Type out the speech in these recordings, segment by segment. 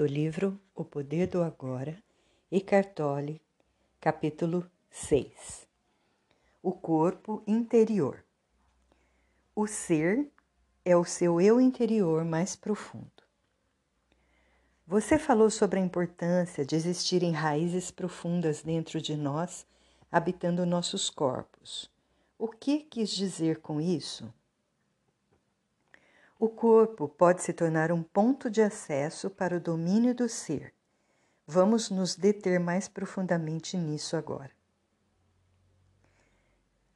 do livro O Poder do Agora, Eckhart Tolle, capítulo 6. O corpo interior. O ser é o seu eu interior mais profundo. Você falou sobre a importância de existirem raízes profundas dentro de nós, habitando nossos corpos. O que quis dizer com isso? O corpo pode se tornar um ponto de acesso para o domínio do ser. Vamos nos deter mais profundamente nisso agora.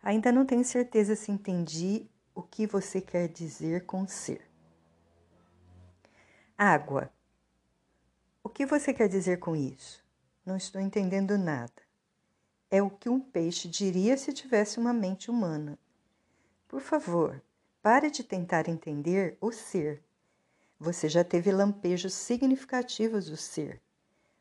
Ainda não tenho certeza se entendi o que você quer dizer com ser. Água. O que você quer dizer com isso? Não estou entendendo nada. É o que um peixe diria se tivesse uma mente humana. Por favor, Pare de tentar entender o ser. Você já teve lampejos significativos do ser,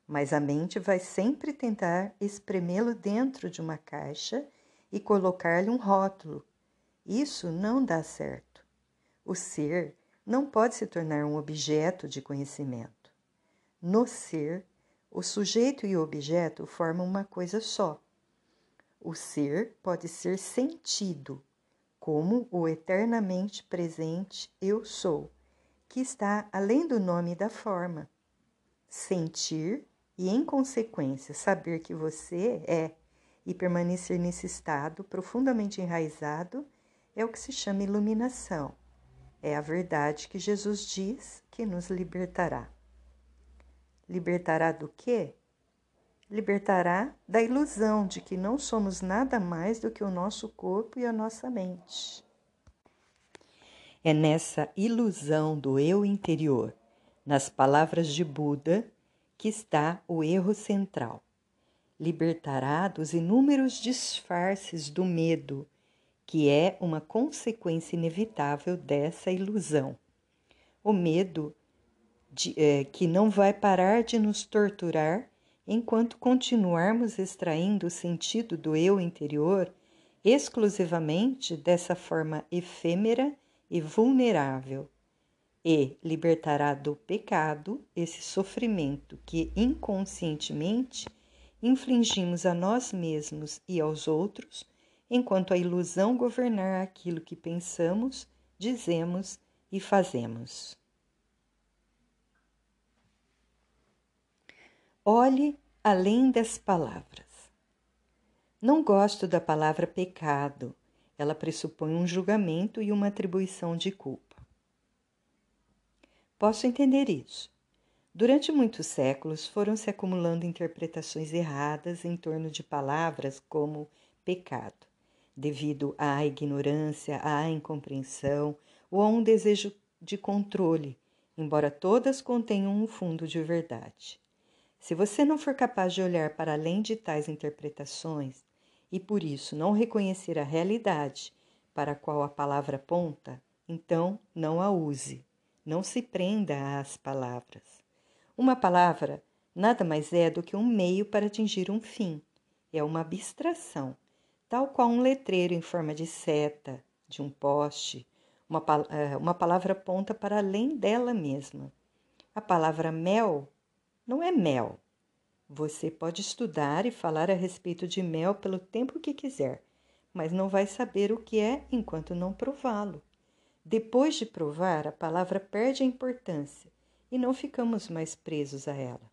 mas a mente vai sempre tentar espremê-lo dentro de uma caixa e colocar-lhe um rótulo. Isso não dá certo. O ser não pode se tornar um objeto de conhecimento. No ser, o sujeito e o objeto formam uma coisa só. O ser pode ser sentido como o eternamente presente Eu sou, que está além do nome e da forma. Sentir e, em consequência, saber que você é e permanecer nesse estado profundamente enraizado é o que se chama iluminação. É a verdade que Jesus diz que nos libertará. Libertará do quê? Libertará da ilusão de que não somos nada mais do que o nosso corpo e a nossa mente. É nessa ilusão do eu interior, nas palavras de Buda, que está o erro central. Libertará dos inúmeros disfarces do medo, que é uma consequência inevitável dessa ilusão. O medo de, é, que não vai parar de nos torturar enquanto continuarmos extraindo o sentido do eu interior exclusivamente dessa forma efêmera e vulnerável, e libertará do pecado esse sofrimento que inconscientemente infligimos a nós mesmos e aos outros, enquanto a ilusão governar aquilo que pensamos, dizemos e fazemos. Olhe além das palavras. Não gosto da palavra pecado. Ela pressupõe um julgamento e uma atribuição de culpa. Posso entender isso. Durante muitos séculos foram se acumulando interpretações erradas em torno de palavras como pecado, devido à ignorância, à incompreensão ou a um desejo de controle, embora todas contenham um fundo de verdade. Se você não for capaz de olhar para além de tais interpretações e por isso não reconhecer a realidade para a qual a palavra aponta, então não a use. Não se prenda às palavras. Uma palavra nada mais é do que um meio para atingir um fim. É uma abstração, tal qual um letreiro em forma de seta, de um poste. Uma, eh, uma palavra aponta para além dela mesma. A palavra mel não é mel. Você pode estudar e falar a respeito de mel pelo tempo que quiser, mas não vai saber o que é enquanto não prová-lo. Depois de provar, a palavra perde a importância e não ficamos mais presos a ela.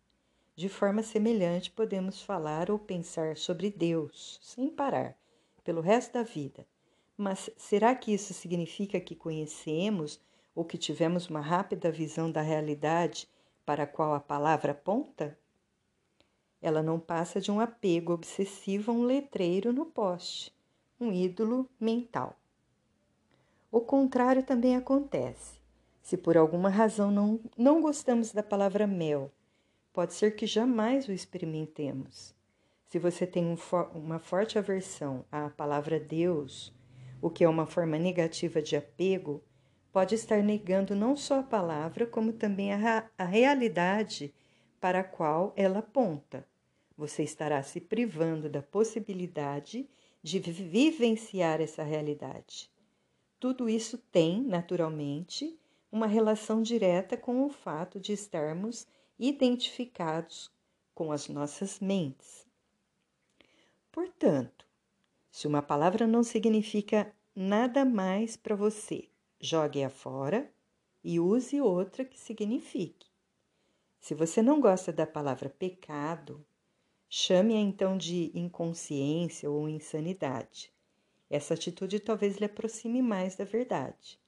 De forma semelhante, podemos falar ou pensar sobre Deus sem parar, pelo resto da vida. Mas será que isso significa que conhecemos ou que tivemos uma rápida visão da realidade para a qual a palavra aponta? Ela não passa de um apego obsessivo a um letreiro no poste, um ídolo mental. O contrário também acontece. Se por alguma razão não, não gostamos da palavra mel, pode ser que jamais o experimentemos. Se você tem um uma forte aversão à palavra Deus, o que é uma forma negativa de apego, pode estar negando não só a palavra, como também a, a realidade para a qual ela aponta. Você estará se privando da possibilidade de vivenciar essa realidade. Tudo isso tem, naturalmente, uma relação direta com o fato de estarmos identificados com as nossas mentes. Portanto, se uma palavra não significa nada mais para você, jogue-a fora e use outra que signifique. Se você não gosta da palavra pecado, chame-a então de inconsciência ou insanidade. Essa atitude talvez lhe aproxime mais da verdade,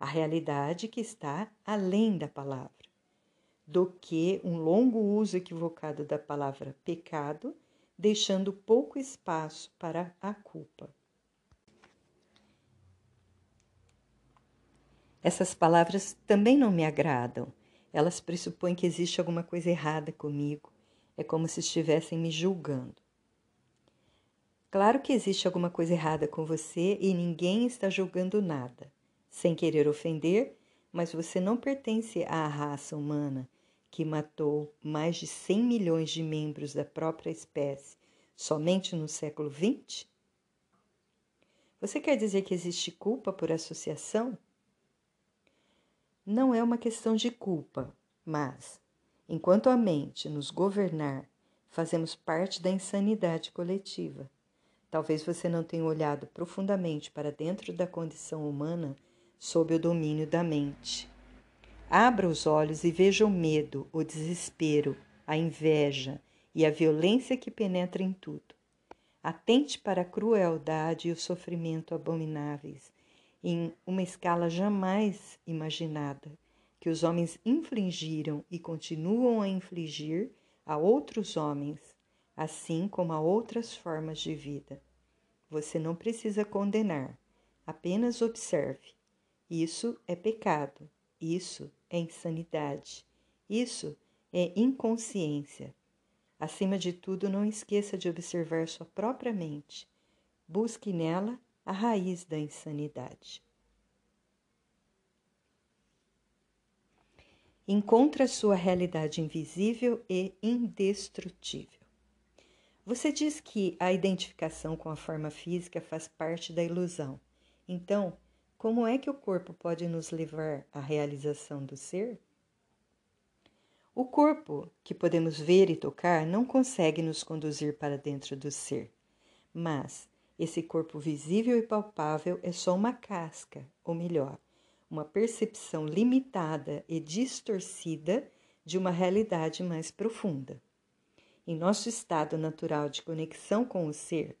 a realidade que está além da palavra, do que um longo uso equivocado da palavra pecado, deixando pouco espaço para a culpa. Essas palavras também não me agradam. Elas pressupõem que existe alguma coisa errada comigo. É como se estivessem me julgando. Claro que existe alguma coisa errada com você e ninguém está julgando nada. Sem querer ofender, mas você não pertence à raça humana que matou mais de 100 milhões de membros da própria espécie somente no século XX? Você quer dizer que existe culpa por associação? Não é uma questão de culpa, mas, enquanto a mente nos governar, fazemos parte da insanidade coletiva. Talvez você não tenha olhado profundamente para dentro da condição humana sob o domínio da mente. Abra os olhos e veja o medo, o desespero, a inveja e a violência que penetra em tudo. Atente para a crueldade e o sofrimento abomináveis em uma escala jamais imaginada, que os homens infligiram e continuam a infligir a outros homens, assim como a outras formas de vida. Você não precisa condenar, apenas observe. Isso é pecado, isso é insanidade, isso é inconsciência. Acima de tudo, não esqueça de observar sua própria mente. Busque nela a raiz da insanidade. Encontra sua realidade invisível e indestrutível. Você diz que a identificação com a forma física faz parte da ilusão. Então, como é que o corpo pode nos levar à realização do ser? O corpo, que podemos ver e tocar, não consegue nos conduzir para dentro do ser, mas esse corpo visível e palpável é só uma casca, ou melhor, uma percepção limitada e distorcida de uma realidade mais profunda. Em nosso estado natural de conexão com o ser,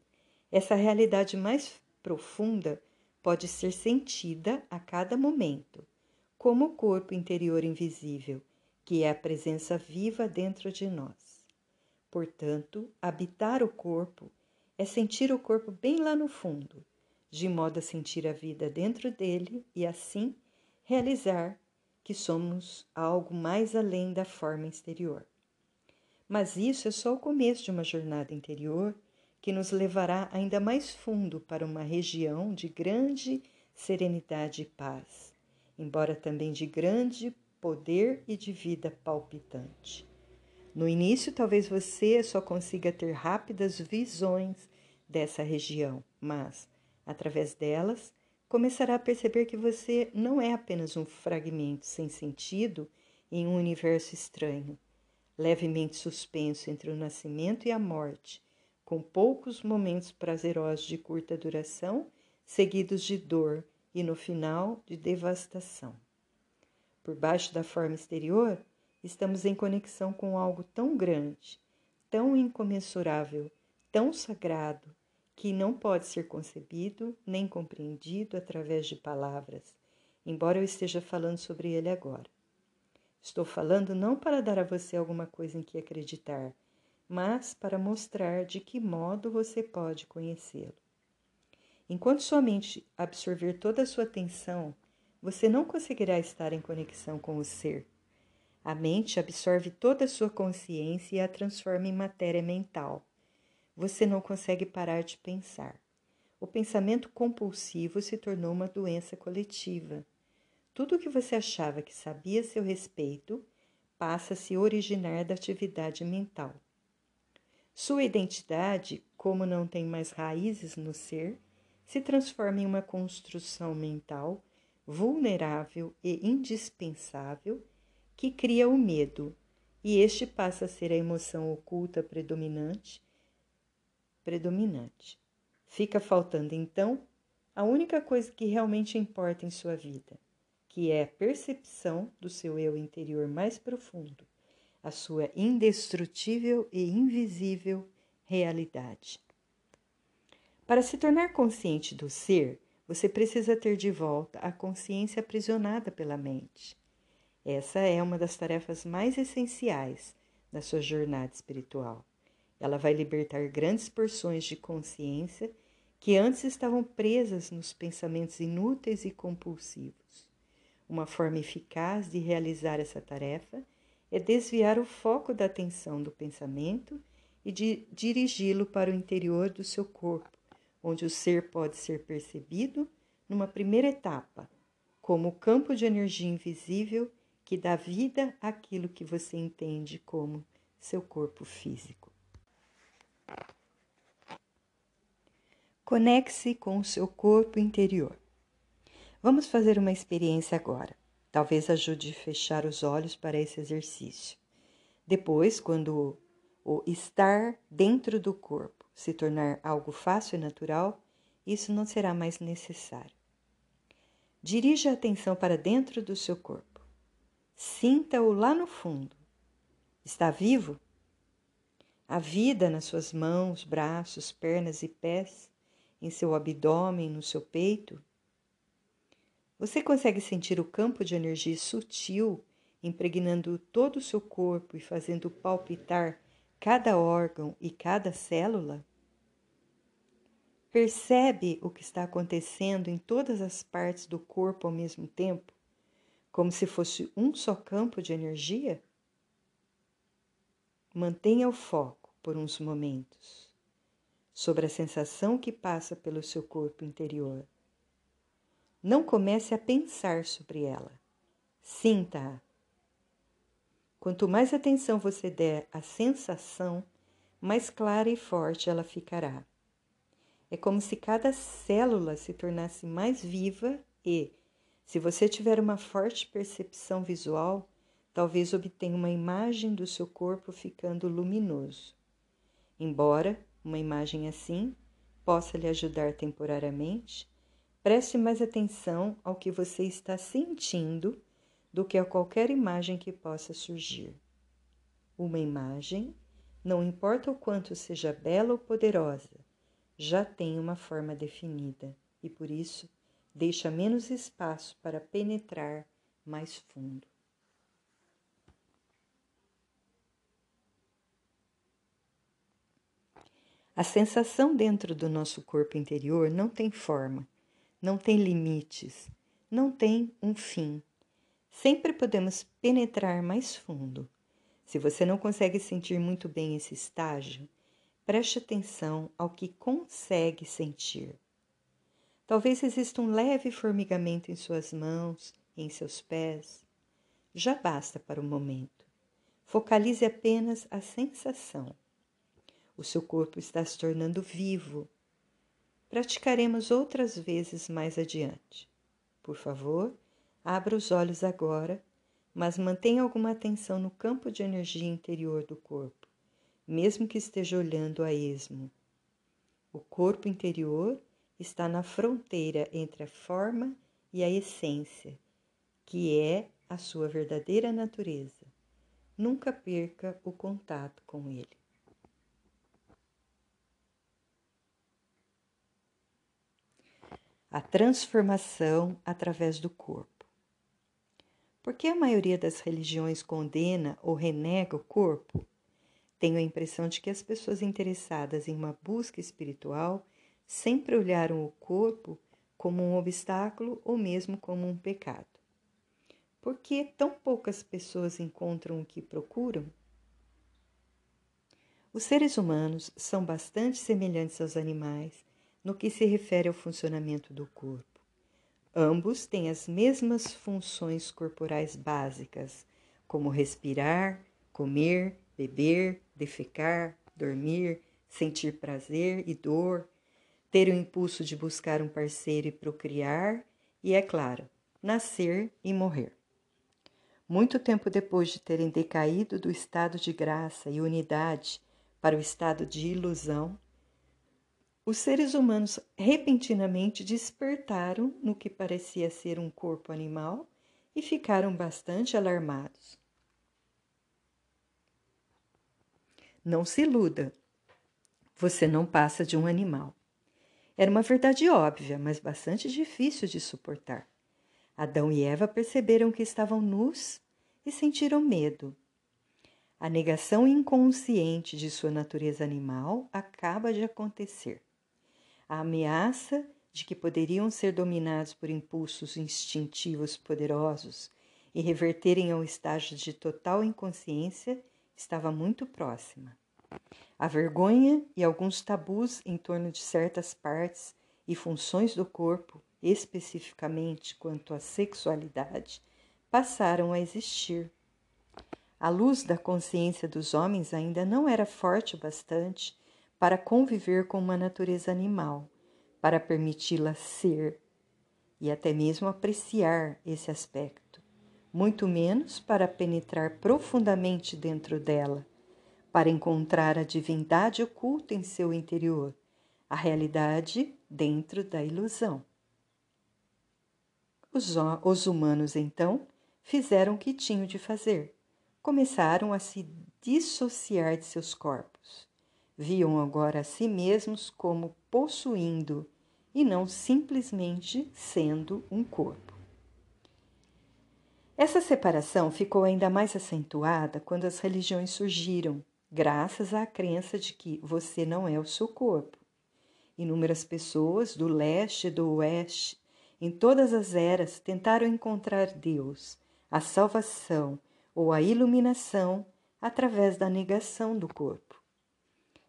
essa realidade mais profunda pode ser sentida a cada momento, como o corpo interior invisível, que é a presença viva dentro de nós. Portanto, habitar o corpo é sentir o corpo bem lá no fundo, de modo a sentir a vida dentro dele e assim realizar que somos algo mais além da forma exterior. Mas isso é só o começo de uma jornada interior que nos levará ainda mais fundo para uma região de grande serenidade e paz, embora também de grande poder e de vida palpitante. No início, talvez você só consiga ter rápidas visões dessa região, mas, através delas, começará a perceber que você não é apenas um fragmento sem sentido em um universo estranho, levemente suspenso entre o nascimento e a morte, com poucos momentos prazerosos de curta duração, seguidos de dor e, no final, de devastação. Por baixo da forma exterior, estamos em conexão com algo tão grande, tão incomensurável, tão sagrado, que não pode ser concebido nem compreendido através de palavras, embora eu esteja falando sobre ele agora. Estou falando não para dar a você alguma coisa em que acreditar, mas para mostrar de que modo você pode conhecê-lo. Enquanto sua mente absorver toda a sua atenção, você não conseguirá estar em conexão com o ser a mente absorve toda a sua consciência e a transforma em matéria mental. Você não consegue parar de pensar. O pensamento compulsivo se tornou uma doença coletiva. Tudo o que você achava que sabia a seu respeito passa a se originar da atividade mental. Sua identidade, como não tem mais raízes no ser, se transforma em uma construção mental vulnerável e indispensável que cria o medo e este passa a ser a emoção oculta predominante. Predominante. Fica faltando então a única coisa que realmente importa em sua vida, que é a percepção do seu eu interior mais profundo, a sua indestrutível e invisível realidade. Para se tornar consciente do ser, você precisa ter de volta a consciência aprisionada pela mente. Essa é uma das tarefas mais essenciais da sua jornada espiritual. Ela vai libertar grandes porções de consciência que antes estavam presas nos pensamentos inúteis e compulsivos. Uma forma eficaz de realizar essa tarefa é desviar o foco da atenção do pensamento e de dirigi-lo para o interior do seu corpo, onde o ser pode ser percebido numa primeira etapa, como o campo de energia invisível que dá vida àquilo que você entende como seu corpo físico. Conecte-se com o seu corpo interior. Vamos fazer uma experiência agora. Talvez ajude a fechar os olhos para esse exercício. Depois, quando o estar dentro do corpo se tornar algo fácil e natural, isso não será mais necessário. Dirija a atenção para dentro do seu corpo. Sinta-o lá no fundo. Está vivo? A vida nas suas mãos, braços, pernas e pés, em seu abdômen, no seu peito? Você consegue sentir o campo de energia sutil impregnando todo o seu corpo e fazendo palpitar cada órgão e cada célula? Percebe o que está acontecendo em todas as partes do corpo ao mesmo tempo, como se fosse um só campo de energia? Mantenha o foco por uns momentos sobre a sensação que passa pelo seu corpo interior. Não comece a pensar sobre ela. Sinta-a. Quanto mais atenção você der à sensação, mais clara e forte ela ficará. É como se cada célula se tornasse mais viva e, se você tiver uma forte percepção visual, talvez obtenha uma imagem do seu corpo ficando luminoso. Embora uma imagem assim possa lhe ajudar temporariamente, preste mais atenção ao que você está sentindo do que a qualquer imagem que possa surgir. Uma imagem, não importa o quanto seja bela ou poderosa, já tem uma forma definida e por isso deixa menos espaço para penetrar mais fundo. A sensação dentro do nosso corpo interior não tem forma, não tem limites, não tem um fim. Sempre podemos penetrar mais fundo. Se você não consegue sentir muito bem esse estágio, Preste atenção ao que consegue sentir. Talvez exista um leve formigamento em suas mãos, em seus pés. Já basta para o momento. Focalize apenas a sensação. O seu corpo está se tornando vivo. Praticaremos outras vezes mais adiante. Por favor, abra os olhos agora, mas mantenha alguma atenção no campo de energia interior do corpo mesmo que esteja olhando a esmo. O corpo interior está na fronteira entre a forma e a essência, que é a sua verdadeira natureza. Nunca perca o contato com ele. A transformação através do corpo. Por que a maioria das religiões condena ou renega o corpo? Tenho a impressão de que as pessoas interessadas em uma busca espiritual sempre olharam o corpo como um obstáculo ou mesmo como um pecado. Por que tão poucas pessoas encontram o que procuram? Os seres humanos são bastante semelhantes aos animais no que se refere ao funcionamento do corpo. Ambos têm as mesmas funções corporais básicas, como respirar, comer, beber, defecar, dormir, sentir prazer e dor, ter o impulso de buscar um parceiro e procriar, e, é claro, nascer e morrer. muito tempo depois de terem decaído do estado de graça e unidade para o estado de ilusão, os seres humanos repentinamente despertaram no que parecia ser um corpo animal e ficaram bastante alarmados. Não se iluda, você não passa de um animal. Era uma verdade óbvia, mas bastante difícil de suportar. Adão e Eva perceberam que estavam nus e sentiram medo. A negação inconsciente de sua natureza animal acaba de acontecer. A ameaça de que poderiam ser dominados por impulsos instintivos poderosos e reverterem ao estágio de total inconsciência estava muito próxima. A vergonha e alguns tabus em torno de certas partes e funções do corpo, especificamente quanto à sexualidade, passaram a existir. A luz da consciência dos homens ainda não era forte o bastante para conviver com uma natureza animal, para permiti-la ser e até mesmo apreciar esse aspecto, muito menos para penetrar profundamente dentro dela para encontrar a divindade oculta em seu interior, a realidade dentro da ilusão. Os, os humanos, então, fizeram o que tinham de fazer. Começaram a se dissociar de seus corpos. Viam agora a si mesmos como possuindo e não simplesmente sendo um corpo. Essa separação ficou ainda mais acentuada quando as religiões surgiram graças à crença de que você não é o seu corpo. Inúmeras pessoas do leste e do oeste, em todas as eras, tentaram encontrar Deus, a salvação ou a iluminação através da negação do corpo.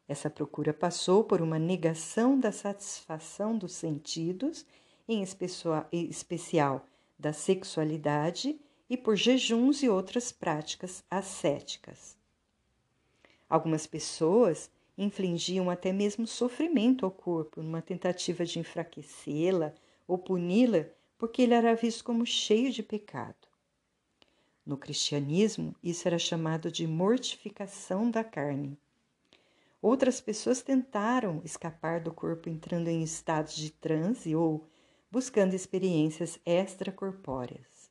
Essa procura passou por uma negação da satisfação dos sentidos, em especial da sexualidade, e por jejuns e outras práticas ascéticas. Algumas pessoas infligiam até mesmo sofrimento ao corpo numa tentativa de enfraquecê-la ou puni-la porque ele era visto como cheio de pecado. No cristianismo, isso era chamado de mortificação da carne. Outras pessoas tentaram escapar do corpo entrando em estados de transe ou buscando experiências extracorpóreas.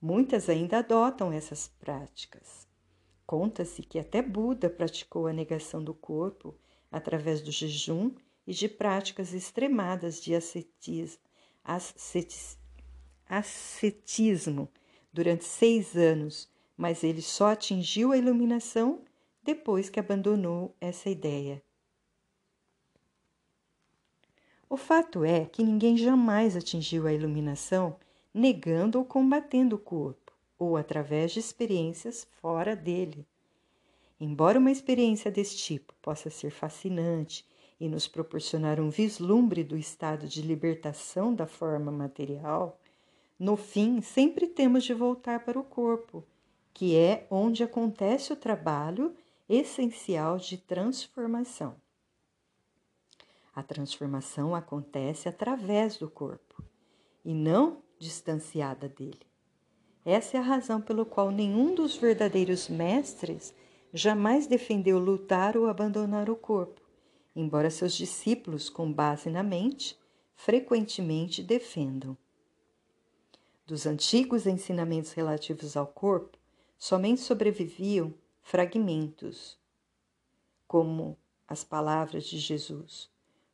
Muitas ainda adotam essas práticas. Conta-se que até Buda praticou a negação do corpo através do jejum e de práticas extremadas de ascetismo, ascetismo durante seis anos, mas ele só atingiu a iluminação depois que abandonou essa ideia. O fato é que ninguém jamais atingiu a iluminação negando ou combatendo o corpo ou através de experiências fora dele. Embora uma experiência desse tipo possa ser fascinante e nos proporcionar um vislumbre do estado de libertação da forma material, no fim sempre temos de voltar para o corpo, que é onde acontece o trabalho essencial de transformação. A transformação acontece através do corpo e não distanciada dele. Essa é a razão pelo qual nenhum dos verdadeiros mestres jamais defendeu lutar ou abandonar o corpo, embora seus discípulos, com base na mente, frequentemente defendam. Dos antigos ensinamentos relativos ao corpo, somente sobreviviam fragmentos, como as palavras de Jesus: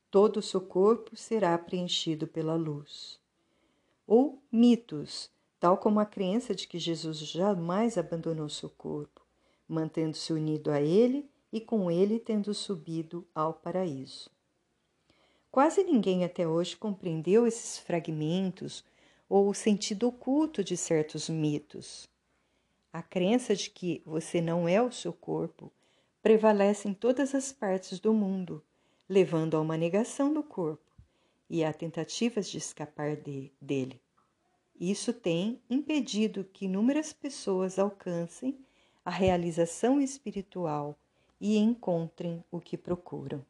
todo o seu corpo será preenchido pela luz. Ou mitos tal como a crença de que Jesus jamais abandonou seu corpo, mantendo-se unido a ele e com ele tendo subido ao paraíso. Quase ninguém até hoje compreendeu esses fragmentos ou o sentido oculto de certos mitos. A crença de que você não é o seu corpo prevalece em todas as partes do mundo, levando a uma negação do corpo e a tentativas de escapar de, dele. Isso tem impedido que inúmeras pessoas alcancem a realização espiritual e encontrem o que procuram.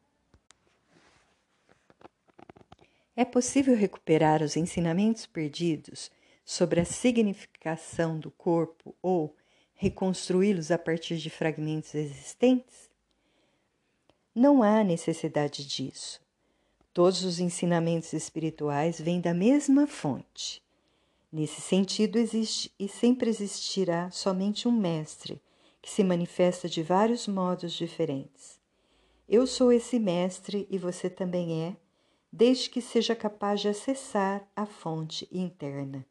É possível recuperar os ensinamentos perdidos sobre a significação do corpo ou reconstruí-los a partir de fragmentos existentes? Não há necessidade disso. Todos os ensinamentos espirituais vêm da mesma fonte. Nesse sentido, existe e sempre existirá somente um mestre, que se manifesta de vários modos diferentes. Eu sou esse mestre e você também é, desde que seja capaz de acessar a fonte interna.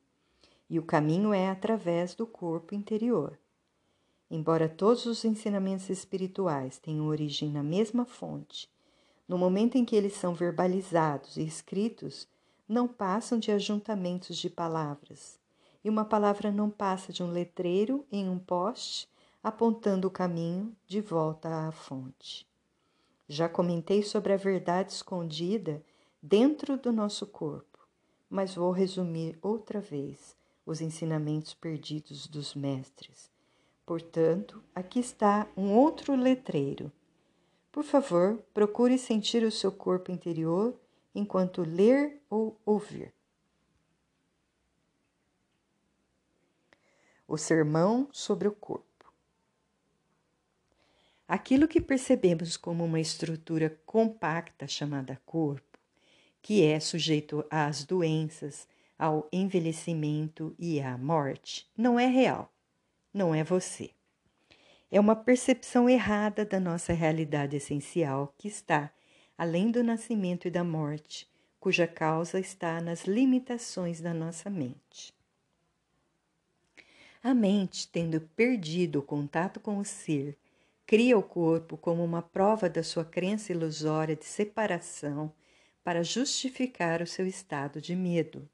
E o caminho é através do corpo interior. Embora todos os ensinamentos espirituais tenham origem na mesma fonte, no momento em que eles são verbalizados e escritos, não passam de ajuntamentos de palavras, e uma palavra não passa de um letreiro em um poste apontando o caminho de volta à fonte. Já comentei sobre a verdade escondida dentro do nosso corpo, mas vou resumir outra vez os ensinamentos perdidos dos mestres Portanto, aqui está um outro letreiro. Por favor, procure sentir o seu corpo interior enquanto ler ou ouvir. O sermão sobre o corpo. Aquilo que percebemos como uma estrutura compacta chamada corpo, que é sujeito às doenças, ao envelhecimento e à morte, não é real não é você. É uma percepção errada da nossa realidade essencial que está além do nascimento e da morte, cuja causa está nas limitações da nossa mente. A mente, tendo perdido o contato com o ser, cria o corpo como uma prova da sua crença ilusória de separação para justificar o seu estado de medo.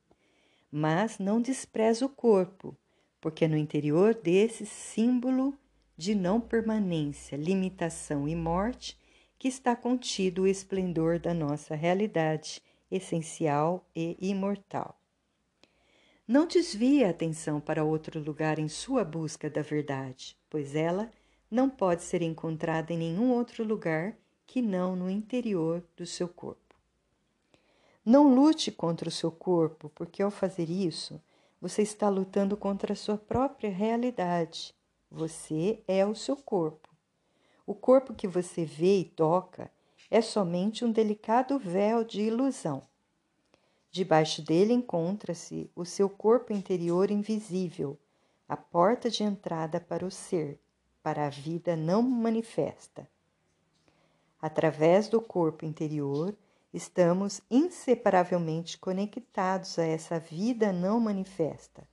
Mas não despreza o corpo, porque no interior desse símbolo de não permanência, limitação e morte que está contido o esplendor da nossa realidade essencial e imortal. Não desvie a atenção para outro lugar em sua busca da verdade, pois ela não pode ser encontrada em nenhum outro lugar que não no interior do seu corpo. Não lute contra o seu corpo, porque ao fazer isso, você está lutando contra a sua própria realidade. Você é o seu corpo. O corpo que você vê e toca é somente um delicado véu de ilusão. Debaixo dele encontra-se o seu corpo interior invisível, a porta de entrada para o ser, para a vida não manifesta. Através do corpo interior, Estamos inseparavelmente conectados a essa vida não manifesta,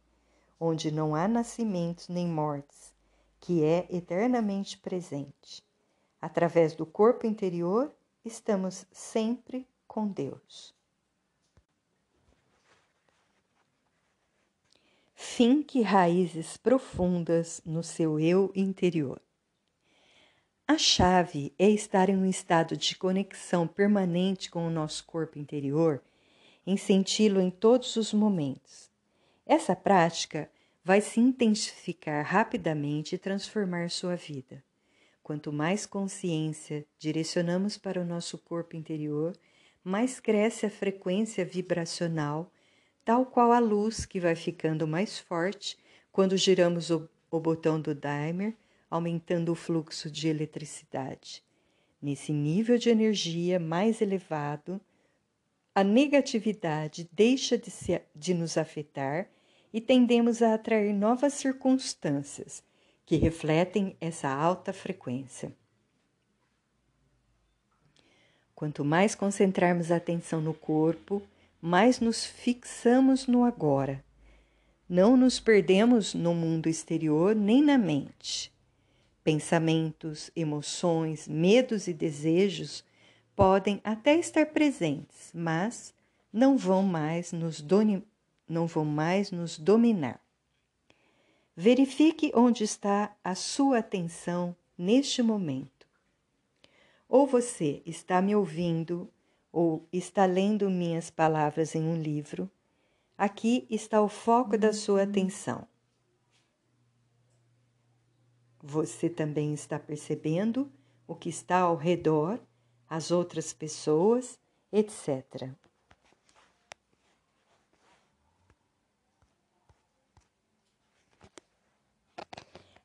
onde não há nascimentos nem mortes, que é eternamente presente. Através do corpo interior, estamos sempre com Deus. Finque raízes profundas no seu eu interior. A chave é estar em um estado de conexão permanente com o nosso corpo interior, em senti-lo em todos os momentos. Essa prática vai se intensificar rapidamente e transformar sua vida. Quanto mais consciência direcionamos para o nosso corpo interior, mais cresce a frequência vibracional, tal qual a luz que vai ficando mais forte quando giramos o, o botão do dimer aumentando o fluxo de eletricidade. Nesse nível de energia mais elevado, a negatividade deixa de, se, de nos afetar e tendemos a atrair novas circunstâncias que refletem essa alta frequência. Quanto mais concentrarmos a atenção no corpo, mais nos fixamos no agora. Não nos perdemos no mundo exterior nem na mente. Pensamentos, emoções, medos e desejos podem até estar presentes, mas não vão mais nos, não vão mais nos dominar. Verifique onde está a sua atenção neste momento. Ou você está me ouvindo ou está lendo minhas palavras em um livro, aqui está o foco da sua atenção. Você também está percebendo o que está ao redor, as outras pessoas, etc.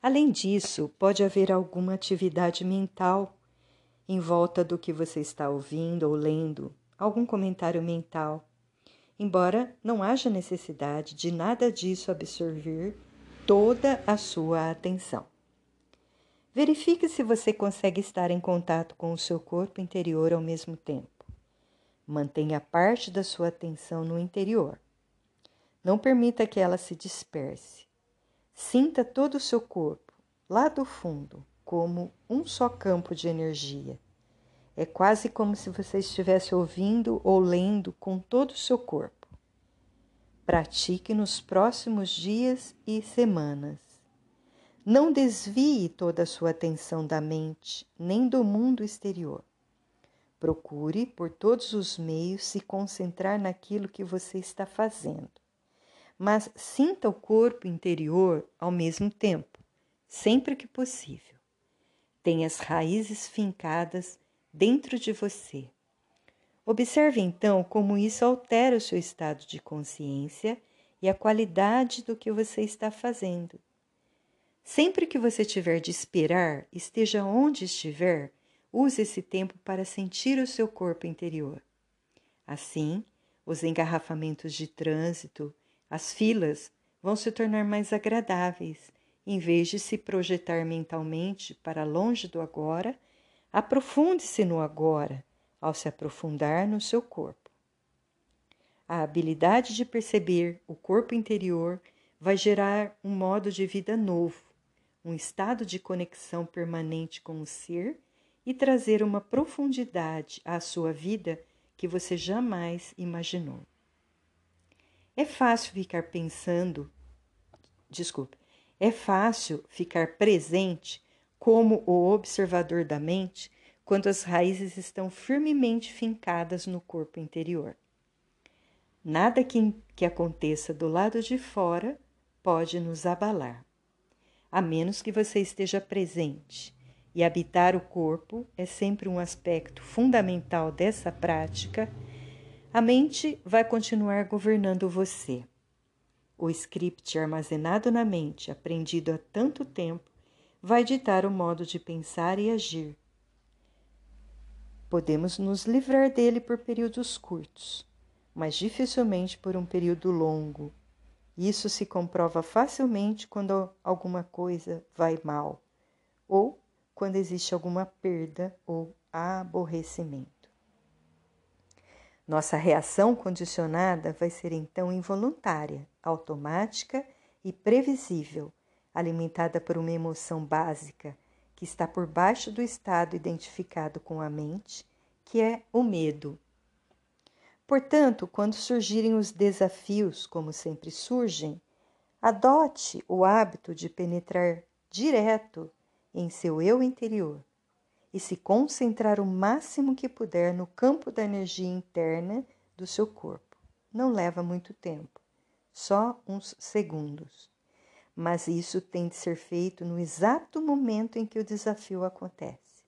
Além disso, pode haver alguma atividade mental em volta do que você está ouvindo ou lendo, algum comentário mental. Embora não haja necessidade de nada disso absorver toda a sua atenção. Verifique se você consegue estar em contato com o seu corpo interior ao mesmo tempo. Mantenha parte da sua atenção no interior. Não permita que ela se disperse. Sinta todo o seu corpo, lá do fundo, como um só campo de energia. É quase como se você estivesse ouvindo ou lendo com todo o seu corpo. Pratique nos próximos dias e semanas. Não desvie toda a sua atenção da mente nem do mundo exterior. Procure, por todos os meios, se concentrar naquilo que você está fazendo mas sinta o corpo interior ao mesmo tempo, sempre que possível. Tenha as raízes fincadas dentro de você. Observe então como isso altera o seu estado de consciência e a qualidade do que você está fazendo. Sempre que você tiver de esperar, esteja onde estiver, use esse tempo para sentir o seu corpo interior. Assim, os engarrafamentos de trânsito as filas vão se tornar mais agradáveis. Em vez de se projetar mentalmente para longe do agora, aprofunde-se no agora ao se aprofundar no seu corpo. A habilidade de perceber o corpo interior vai gerar um modo de vida novo, um estado de conexão permanente com o ser e trazer uma profundidade à sua vida que você jamais imaginou. É fácil ficar pensando, desculpe, é fácil ficar presente como o observador da mente quando as raízes estão firmemente fincadas no corpo interior. Nada que, que aconteça do lado de fora pode nos abalar, a menos que você esteja presente. E habitar o corpo é sempre um aspecto fundamental dessa prática a mente vai continuar governando você. O script armazenado na mente, aprendido há tanto tempo, vai ditar o modo de pensar e agir. Podemos nos livrar dele por períodos curtos, mas dificilmente por um período longo. Isso se comprova facilmente quando alguma coisa vai mal ou quando existe alguma perda ou aborrecimento. Nossa reação condicionada vai ser então involuntária, automática e previsível, alimentada por uma emoção básica que está por baixo do estado identificado com a mente, que é o medo. Portanto, quando surgirem os desafios, como sempre surgem, adote o hábito de penetrar direto em seu eu interior e se concentrar o máximo que puder no campo da energia interna do seu corpo. Não leva muito tempo, só uns segundos. Mas isso tem de ser feito no exato momento em que o desafio acontece.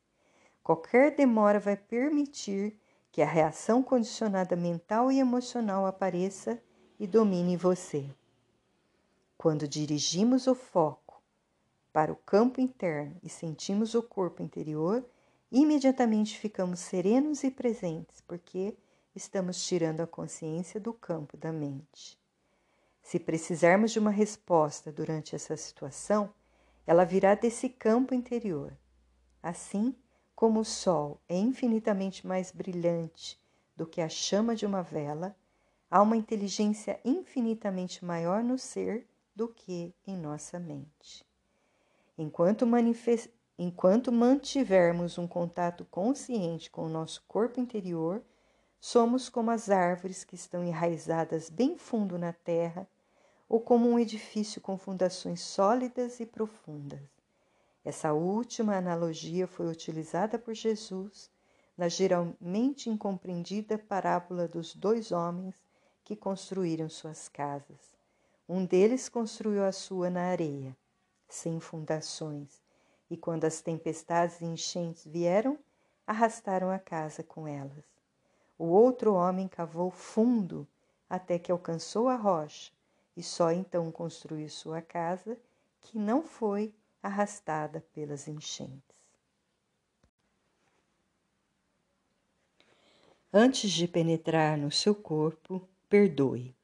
Qualquer demora vai permitir que a reação condicionada mental e emocional apareça e domine você. Quando dirigimos o foco para o campo interno e sentimos o corpo interior, imediatamente ficamos serenos e presentes, porque estamos tirando a consciência do campo da mente. Se precisarmos de uma resposta durante essa situação, ela virá desse campo interior. Assim como o sol é infinitamente mais brilhante do que a chama de uma vela, há uma inteligência infinitamente maior no ser do que em nossa mente. Enquanto Enquanto mantivermos um contato consciente com o nosso corpo interior, somos como as árvores que estão enraizadas bem fundo na terra ou como um edifício com fundações sólidas e profundas. Essa última analogia foi utilizada por Jesus na geralmente incompreendida parábola dos dois homens que construíram suas casas. Um deles construiu a sua na areia, sem fundações, e quando as tempestades e enchentes vieram, arrastaram a casa com elas. O outro homem cavou fundo até que alcançou a rocha e só então construiu sua casa, que não foi arrastada pelas enchentes. Antes de penetrar no seu corpo, perdoe.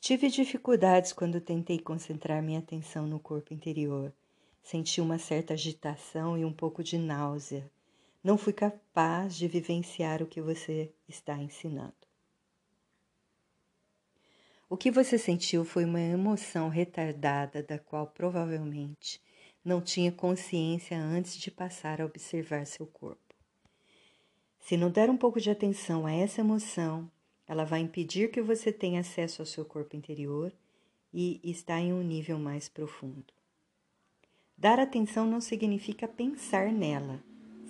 Tive dificuldades quando tentei concentrar minha atenção no corpo interior. Senti uma certa agitação e um pouco de náusea. Não fui capaz de vivenciar o que você está ensinando. O que você sentiu foi uma emoção retardada da qual provavelmente não tinha consciência antes de passar a observar seu corpo. Se não der um pouco de atenção a essa emoção, ela vai impedir que você tenha acesso ao seu corpo interior e está em um nível mais profundo. Dar atenção não significa pensar nela,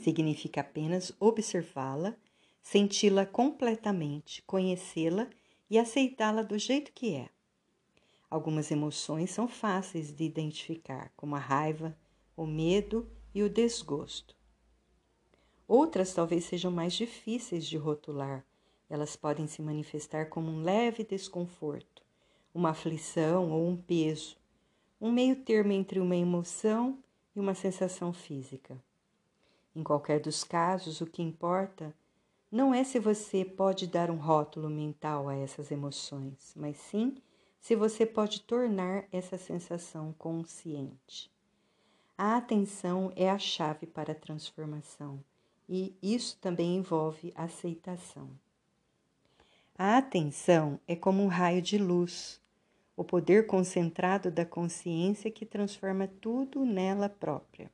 significa apenas observá-la, senti-la completamente, conhecê-la e aceitá-la do jeito que é. Algumas emoções são fáceis de identificar, como a raiva, o medo e o desgosto. Outras talvez sejam mais difíceis de rotular. Elas podem se manifestar como um leve desconforto, uma aflição ou um peso, um meio termo entre uma emoção e uma sensação física. Em qualquer dos casos, o que importa não é se você pode dar um rótulo mental a essas emoções, mas sim se você pode tornar essa sensação consciente. A atenção é a chave para a transformação e isso também envolve aceitação. A atenção é como um raio de luz, o poder concentrado da consciência que transforma tudo nela própria.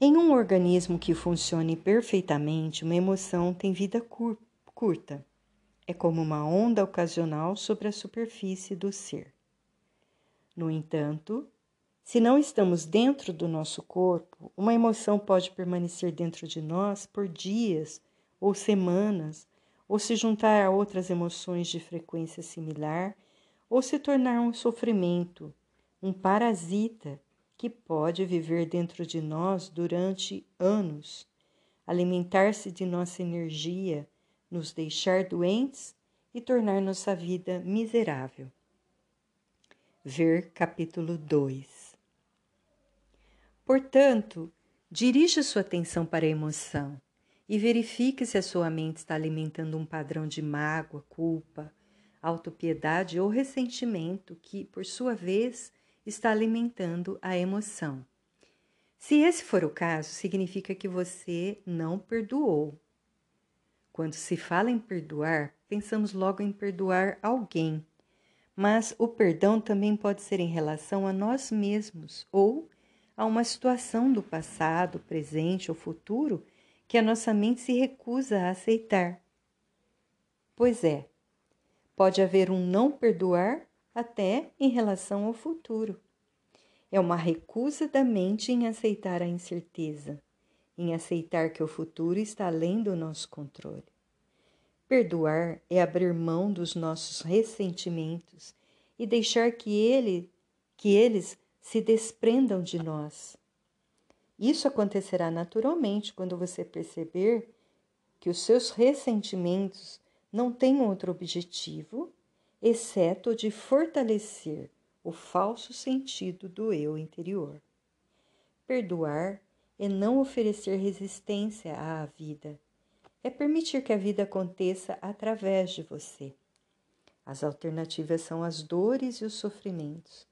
Em um organismo que funcione perfeitamente, uma emoção tem vida cur curta. É como uma onda ocasional sobre a superfície do ser. No entanto, se não estamos dentro do nosso corpo, uma emoção pode permanecer dentro de nós por dias ou semanas, ou se juntar a outras emoções de frequência similar, ou se tornar um sofrimento, um parasita que pode viver dentro de nós durante anos, alimentar-se de nossa energia, nos deixar doentes e tornar nossa vida miserável. Ver capítulo 2. Portanto, dirija sua atenção para a emoção e verifique se a sua mente está alimentando um padrão de mágoa, culpa, autopiedade ou ressentimento que, por sua vez, está alimentando a emoção. Se esse for o caso, significa que você não perdoou. Quando se fala em perdoar, pensamos logo em perdoar alguém, mas o perdão também pode ser em relação a nós mesmos ou a uma situação do passado, presente ou futuro que a nossa mente se recusa a aceitar. Pois é, pode haver um não perdoar até em relação ao futuro. É uma recusa da mente em aceitar a incerteza, em aceitar que o futuro está além do nosso controle. Perdoar é abrir mão dos nossos ressentimentos e deixar que ele, que eles se desprendam de nós. Isso acontecerá naturalmente quando você perceber que os seus ressentimentos não têm outro objetivo exceto de fortalecer o falso sentido do eu interior. Perdoar é não oferecer resistência à vida, é permitir que a vida aconteça através de você. As alternativas são as dores e os sofrimentos,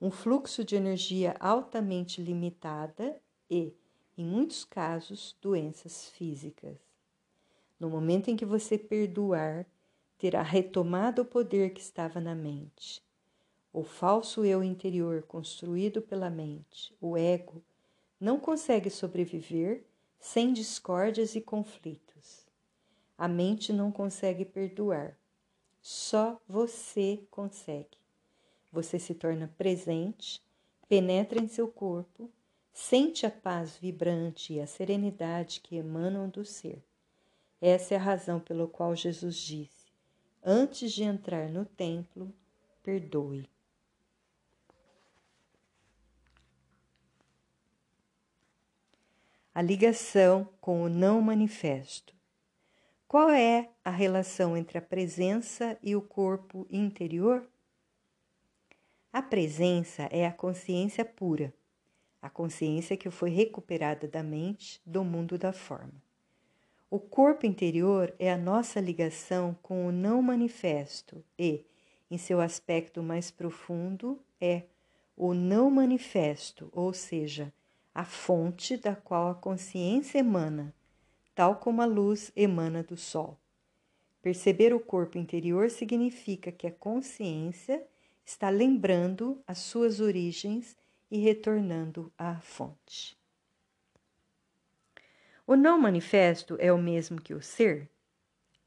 um fluxo de energia altamente limitada e, em muitos casos, doenças físicas. No momento em que você perdoar, terá retomado o poder que estava na mente. O falso eu interior construído pela mente, o ego, não consegue sobreviver sem discórdias e conflitos. A mente não consegue perdoar. Só você consegue. Você se torna presente, penetra em seu corpo, sente a paz vibrante e a serenidade que emanam do ser. Essa é a razão pela qual Jesus disse: Antes de entrar no templo, perdoe. A ligação com o não manifesto. Qual é a relação entre a presença e o corpo interior? A presença é a consciência pura, a consciência que foi recuperada da mente do mundo da forma. O corpo interior é a nossa ligação com o não manifesto e, em seu aspecto mais profundo, é o não manifesto, ou seja, a fonte da qual a consciência emana, tal como a luz emana do sol. Perceber o corpo interior significa que a consciência está lembrando as suas origens e retornando à fonte. O não manifesto é o mesmo que o ser?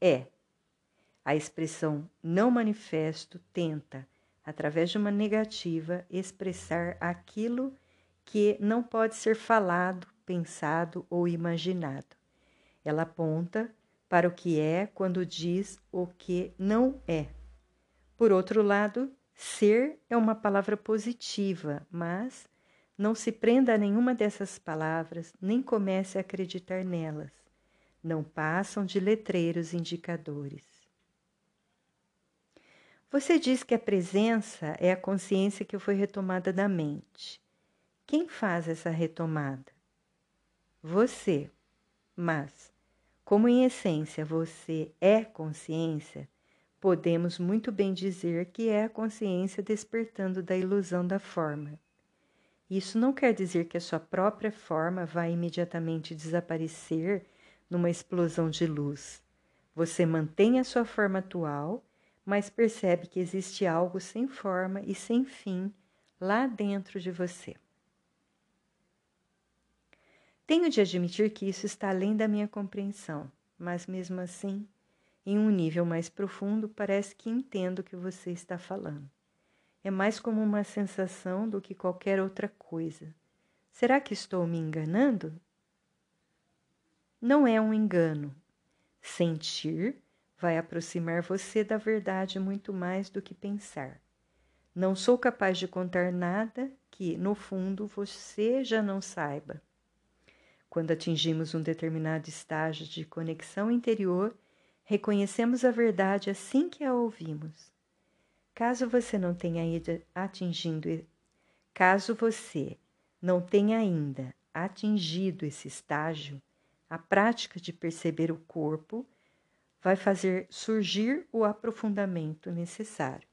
É. A expressão não manifesto tenta, através de uma negativa, expressar aquilo que não pode ser falado, pensado ou imaginado. Ela aponta para o que é quando diz o que não é. Por outro lado, Ser é uma palavra positiva, mas não se prenda a nenhuma dessas palavras, nem comece a acreditar nelas. Não passam de letreiros indicadores. Você diz que a presença é a consciência que foi retomada da mente. Quem faz essa retomada? Você. Mas, como em essência você é consciência, podemos muito bem dizer que é a consciência despertando da ilusão da forma. Isso não quer dizer que a sua própria forma vai imediatamente desaparecer numa explosão de luz. Você mantém a sua forma atual, mas percebe que existe algo sem forma e sem fim lá dentro de você. Tenho de admitir que isso está além da minha compreensão, mas mesmo assim em um nível mais profundo, parece que entendo o que você está falando. É mais como uma sensação do que qualquer outra coisa. Será que estou me enganando? Não é um engano. Sentir vai aproximar você da verdade muito mais do que pensar. Não sou capaz de contar nada que, no fundo, você já não saiba. Quando atingimos um determinado estágio de conexão interior, Reconhecemos a verdade assim que a ouvimos. Caso você não tenha ido atingindo, caso você não tenha ainda atingido esse estágio, a prática de perceber o corpo vai fazer surgir o aprofundamento necessário.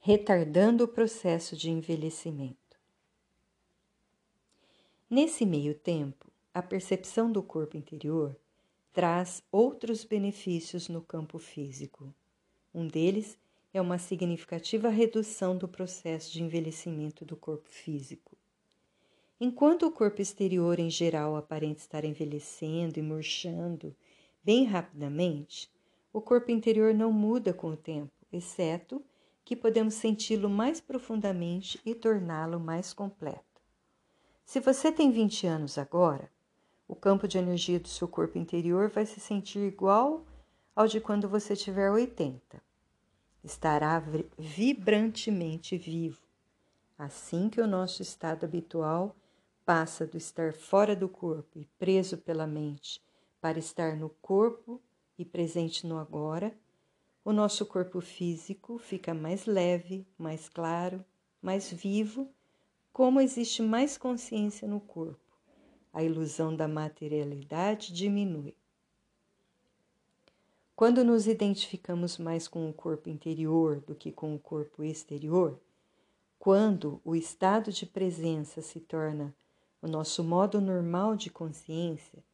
Retardando o processo de envelhecimento. Nesse meio tempo, a percepção do corpo interior traz outros benefícios no campo físico. Um deles é uma significativa redução do processo de envelhecimento do corpo físico. Enquanto o corpo exterior em geral aparenta estar envelhecendo e murchando bem rapidamente, o corpo interior não muda com o tempo, exceto que podemos senti-lo mais profundamente e torná-lo mais completo. Se você tem 20 anos agora, o campo de energia do seu corpo interior vai se sentir igual ao de quando você tiver 80. Estará vibrantemente vivo. Assim que o nosso estado habitual passa do estar fora do corpo e preso pela mente para estar no corpo e presente no agora, o nosso corpo físico fica mais leve, mais claro, mais vivo como existe mais consciência no corpo, a ilusão da materialidade diminui. Quando nos identificamos mais com o corpo interior do que com o corpo exterior, quando o estado de presença se torna o nosso modo normal de consciência,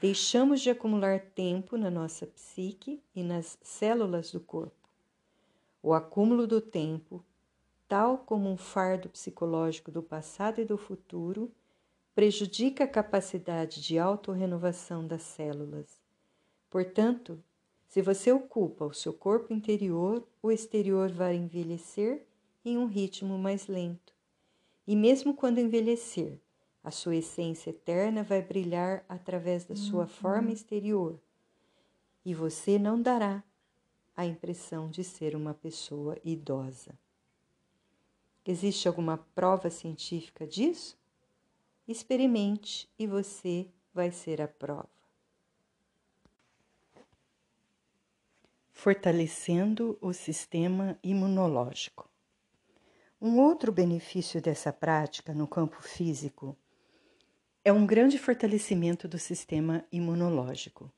deixamos de acumular tempo na nossa psique e nas células do corpo. O acúmulo do tempo tal como um fardo psicológico do passado e do futuro, prejudica a capacidade de autorrenovação das células. Portanto, se você ocupa o seu corpo interior, o exterior vai envelhecer em um ritmo mais lento. E mesmo quando envelhecer, a sua essência eterna vai brilhar através da sua uhum. forma exterior. E você não dará a impressão de ser uma pessoa idosa. Existe alguma prova científica disso? Experimente e você vai ser a prova. fortalecendo o sistema imunológico. Um outro benefício dessa prática no campo físico é um grande fortalecimento do sistema imunológico.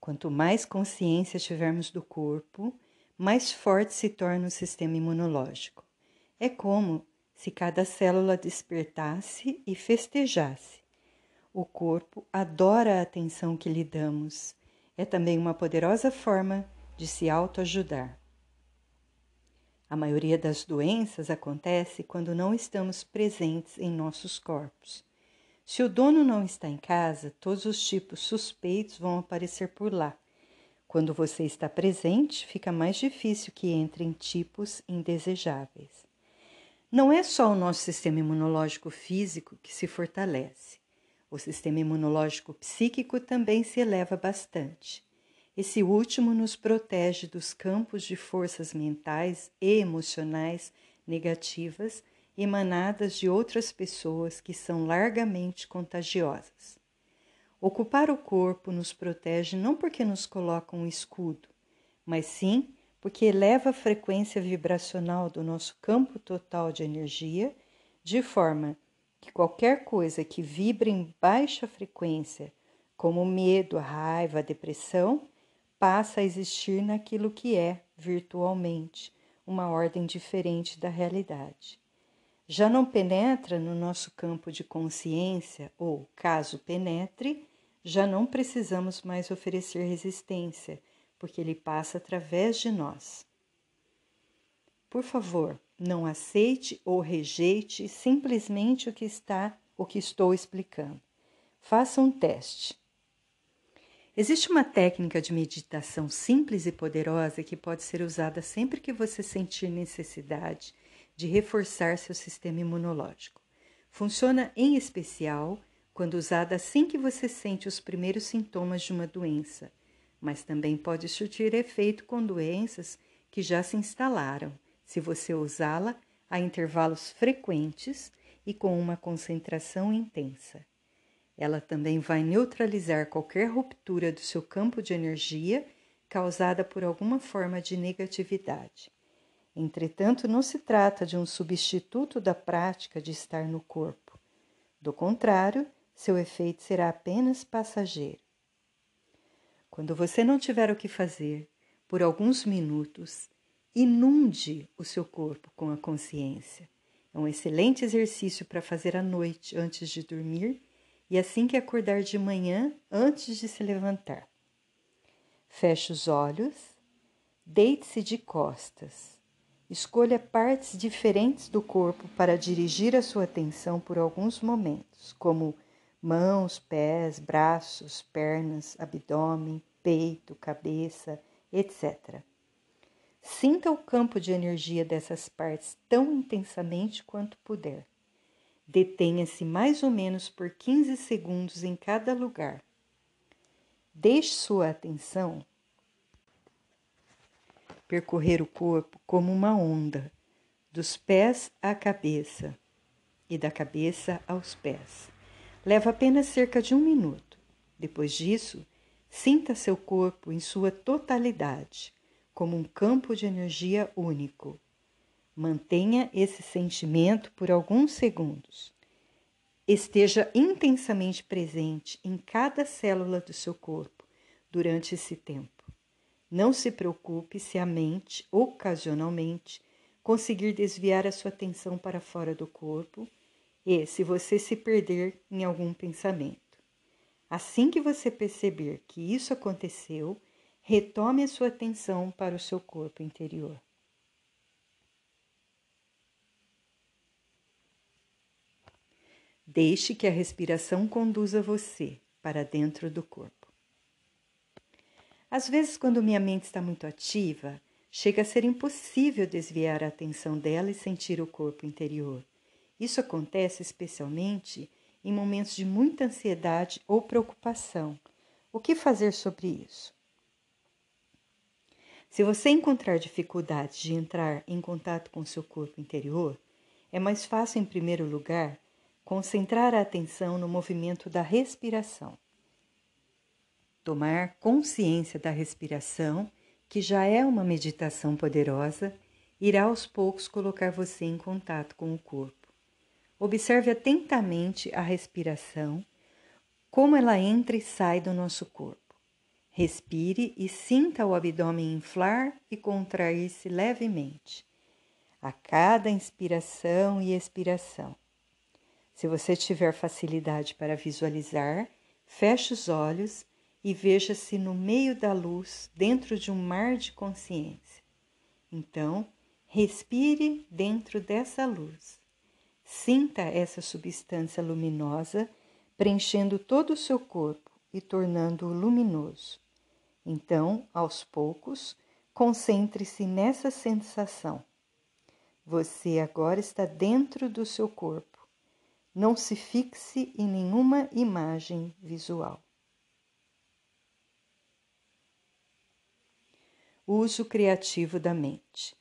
Quanto mais consciência tivermos do corpo, mais forte se torna o sistema imunológico. É como se cada célula despertasse e festejasse. O corpo adora a atenção que lhe damos. É também uma poderosa forma de se autoajudar. A maioria das doenças acontece quando não estamos presentes em nossos corpos. Se o dono não está em casa, todos os tipos suspeitos vão aparecer por lá. Quando você está presente, fica mais difícil que entrem tipos indesejáveis. Não é só o nosso sistema imunológico físico que se fortalece. O sistema imunológico psíquico também se eleva bastante. Esse último nos protege dos campos de forças mentais e emocionais negativas emanadas de outras pessoas que são largamente contagiosas. Ocupar o corpo nos protege não porque nos coloca um escudo, mas sim porque eleva a frequência vibracional do nosso campo total de energia, de forma que qualquer coisa que vibre em baixa frequência, como medo, a raiva, a depressão, passa a existir naquilo que é, virtualmente, uma ordem diferente da realidade. Já não penetra no nosso campo de consciência, ou, caso penetre, já não precisamos mais oferecer resistência, porque ele passa através de nós. Por favor, não aceite ou rejeite simplesmente o que está, o que estou explicando. Faça um teste. Existe uma técnica de meditação simples e poderosa que pode ser usada sempre que você sentir necessidade de reforçar seu sistema imunológico. Funciona em especial quando usada assim que você sente os primeiros sintomas de uma doença, mas também pode surtir efeito com doenças que já se instalaram, se você usá-la a intervalos frequentes e com uma concentração intensa. Ela também vai neutralizar qualquer ruptura do seu campo de energia causada por alguma forma de negatividade. Entretanto, não se trata de um substituto da prática de estar no corpo. Do contrário, seu efeito será apenas passageiro. Quando você não tiver o que fazer, por alguns minutos, inunde o seu corpo com a consciência. É um excelente exercício para fazer à noite antes de dormir e assim que acordar de manhã, antes de se levantar. Feche os olhos, deite-se de costas. Escolha partes diferentes do corpo para dirigir a sua atenção por alguns momentos, como mãos, pés, braços, pernas, abdômen, peito, cabeça, etc. Sinta o campo de energia dessas partes tão intensamente quanto puder. Detenha-se mais ou menos por 15 segundos em cada lugar. Deixe sua atenção percorrer o corpo como uma onda, dos pés à cabeça e da cabeça aos pés. Leva apenas cerca de um minuto. Depois disso, sinta seu corpo em sua totalidade, como um campo de energia único Mantenha esse sentimento por alguns segundos. Esteja intensamente presente em cada célula do seu corpo durante esse tempo. Não se preocupe se a mente, ocasionalmente, conseguir desviar a sua atenção para fora do corpo e se você se perder em algum pensamento. Assim que você perceber que isso aconteceu, retome a sua atenção para o seu corpo interior. Deixe que a respiração conduza você para dentro do corpo. Às vezes, quando minha mente está muito ativa, chega a ser impossível desviar a atenção dela e sentir o corpo interior. Isso acontece especialmente em momentos de muita ansiedade ou preocupação. O que fazer sobre isso? Se você encontrar dificuldade de entrar em contato com seu corpo interior, é mais fácil, em primeiro lugar, concentrar a atenção no movimento da respiração. Tomar consciência da respiração que já é uma meditação poderosa, irá aos poucos colocar você em contato com o corpo. Observe atentamente a respiração, como ela entra e sai do nosso corpo. Respire e sinta o abdômen inflar e contrair-se levemente a cada inspiração e expiração. Se você tiver facilidade para visualizar, feche os olhos e veja-se no meio da luz, dentro de um mar de consciência. Então, respire dentro dessa luz. Sinta essa substância luminosa preenchendo todo o seu corpo e tornando-o luminoso. Então, aos poucos, concentre-se nessa sensação. Você agora está dentro do seu corpo. Não se fixe em nenhuma imagem visual. Uso criativo da mente.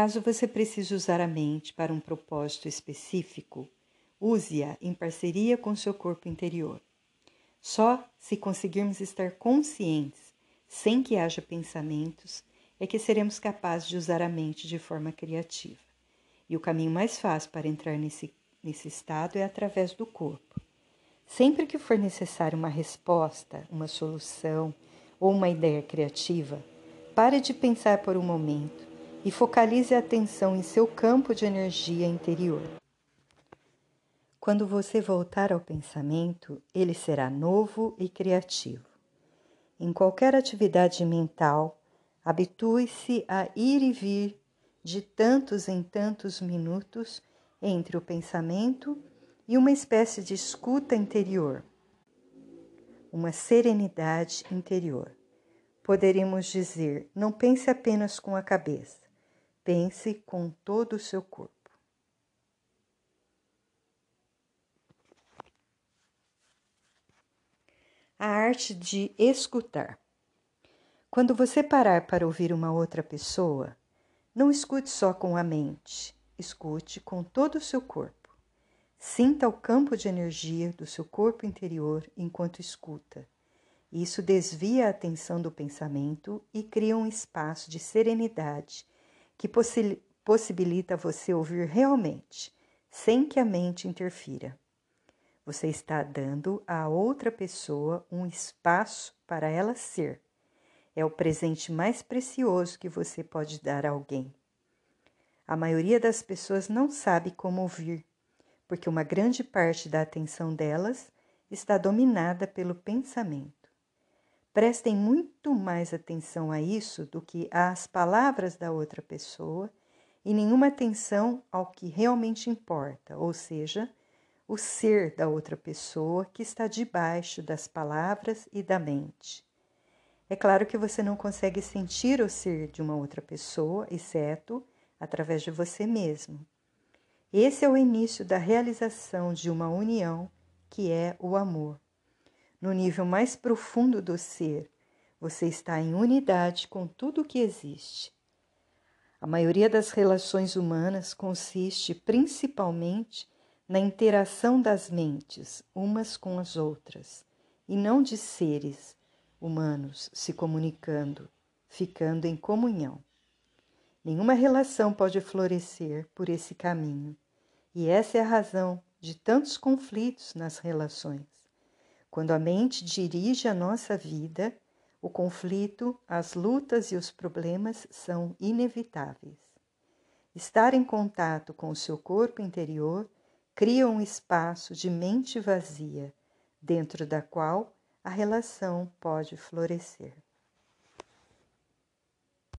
Caso você precise usar a mente para um propósito específico, use-a em parceria com seu corpo interior. Só se conseguirmos estar conscientes sem que haja pensamentos, é que seremos capazes de usar a mente de forma criativa. E o caminho mais fácil para entrar nesse, nesse estado é através do corpo. Sempre que for necessária uma resposta, uma solução ou uma ideia criativa, pare de pensar por um momento e focalize a atenção em seu campo de energia interior. Quando você voltar ao pensamento, ele será novo e criativo. Em qualquer atividade mental, habitue-se a ir e vir de tantos em tantos minutos entre o pensamento e uma espécie de escuta interior, uma serenidade interior. Poderíamos dizer: não pense apenas com a cabeça, pense com todo o seu corpo. A arte de escutar. Quando você parar para ouvir uma outra pessoa, não escute só com a mente, escute com todo o seu corpo. Sinta o campo de energia do seu corpo interior enquanto escuta. Isso desvia a atenção do pensamento e cria um espaço de serenidade que possibilita você ouvir realmente, sem que a mente interfira. Você está dando a outra pessoa um espaço para ela ser. É o presente mais precioso que você pode dar a alguém. A maioria das pessoas não sabe como ouvir, porque uma grande parte da atenção delas está dominada pelo pensamento. Prestem muito mais atenção a isso do que às palavras da outra pessoa e nenhuma atenção ao que realmente importa, ou seja, o ser da outra pessoa que está debaixo das palavras e da mente. É claro que você não consegue sentir o ser de uma outra pessoa, exceto através de você mesmo. Esse é o início da realização de uma união que é o amor. No nível mais profundo do ser, você está em unidade com tudo o que existe. A maioria das relações humanas consiste principalmente na interação das mentes umas com as outras, e não de seres humanos se comunicando, ficando em comunhão. Nenhuma relação pode florescer por esse caminho, e essa é a razão de tantos conflitos nas relações. Quando a mente dirige a nossa vida, o conflito, as lutas e os problemas são inevitáveis. Estar em contato com o seu corpo interior cria um espaço de mente vazia, dentro da qual a relação pode florescer.